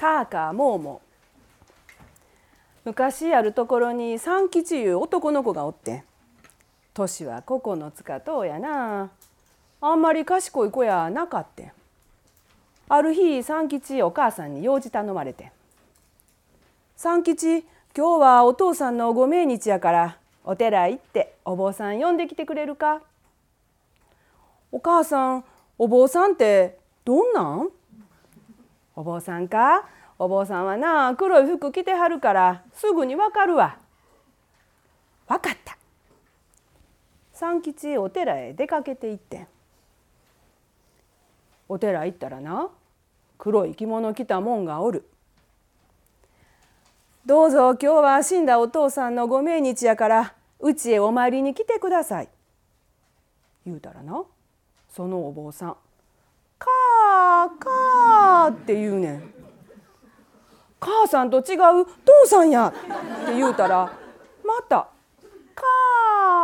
カーカーモーモ。昔あるところに三吉いう男の子がおって。年は9つかとうやな。あんまり賢い子やなかって。ある日三吉お母さんに用事頼まれて「三吉今日はお父さんのご命日やからお寺行ってお坊さん呼んできてくれるか?」お母さんお坊さんってどんなん？お坊さんか？お坊さんはな黒い服着てはるからすぐにわかるわ。わかった三吉お寺へ出かけて行ってお寺行ったらな黒い着物着たもんがおる。どうぞ今日は死んだお父さんのご命日やからうちへお参りに来てください。言うたらなそのお坊さん「」って言うねん。母さんと違う父さんやって言うたらまた「か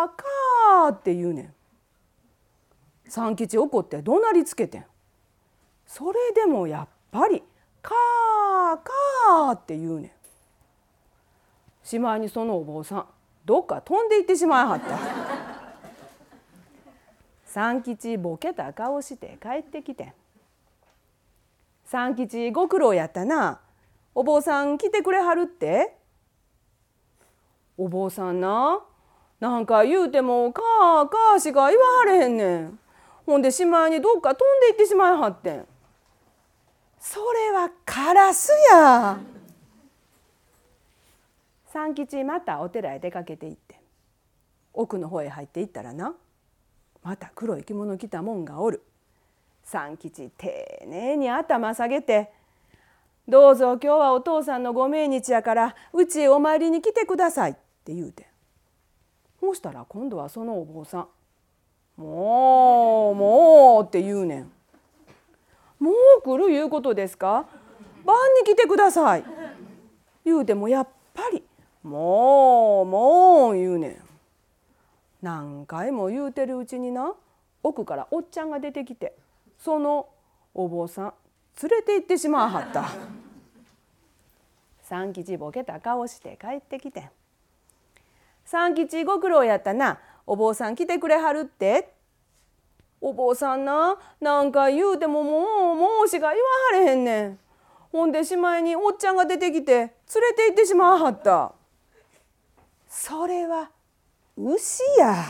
ーかー」って言うねん。三吉怒って怒鳴りつけてん。それでもやっぱり「かーかー」って言うねん。しまいにそのお坊さんどっか飛んでいってしまいはった。三吉ボケた顔して帰ってきてん。三吉ご苦労やったな。お坊さん来てくれはるって？お坊さんな。なんか言うてもかーかーしか言わはれへんねん。ほんでしまいにどっか飛んでいってしまいはってん。それはカラスや。三吉またお寺へ出かけて行って奥の方へ入っていったらなまた黒い着物着たもんがおる。三吉丁寧に頭下げてどうぞ今日はお父さんのご命日やからうちへお参りに来てください」って言うてそしたら今度はそのお坊さん「もうもう」って言うねん。もう来るいうことですか？晩に来てください言うてもやっぱり「もうもう」言うねん。何回も言うてるうちにな奥からおっちゃんが出てきてそのお坊さん連れて行ってしまわはった。三吉ボケた顔して帰ってきて三吉ご苦労やったな。お坊さん来てくれはるって。お坊さんななんか言うてももうもうしか言わはれへんねん。ほんでしまいにおっちゃんが出てきて連れて行ってしまわはった。それは牛や。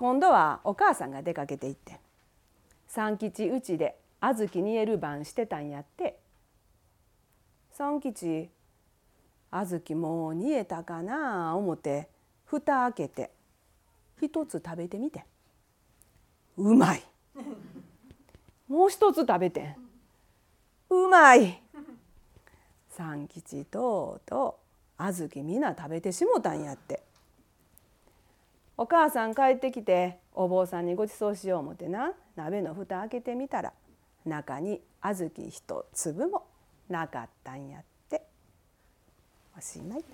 今度はお母さんが出かけて行って三吉うちで小豆煮える番してたんやって。三吉小豆もう煮えたかな思て蓋開けて一つ食べてみて。うまい。もう一つ食べてうまい。三吉とうとう小豆みな食べてしもたんやって。お母さん帰ってきてお坊さんにごちそうしよう思ってな鍋の蓋開けてみたら中に小豆一粒もなかったんやっておしまい。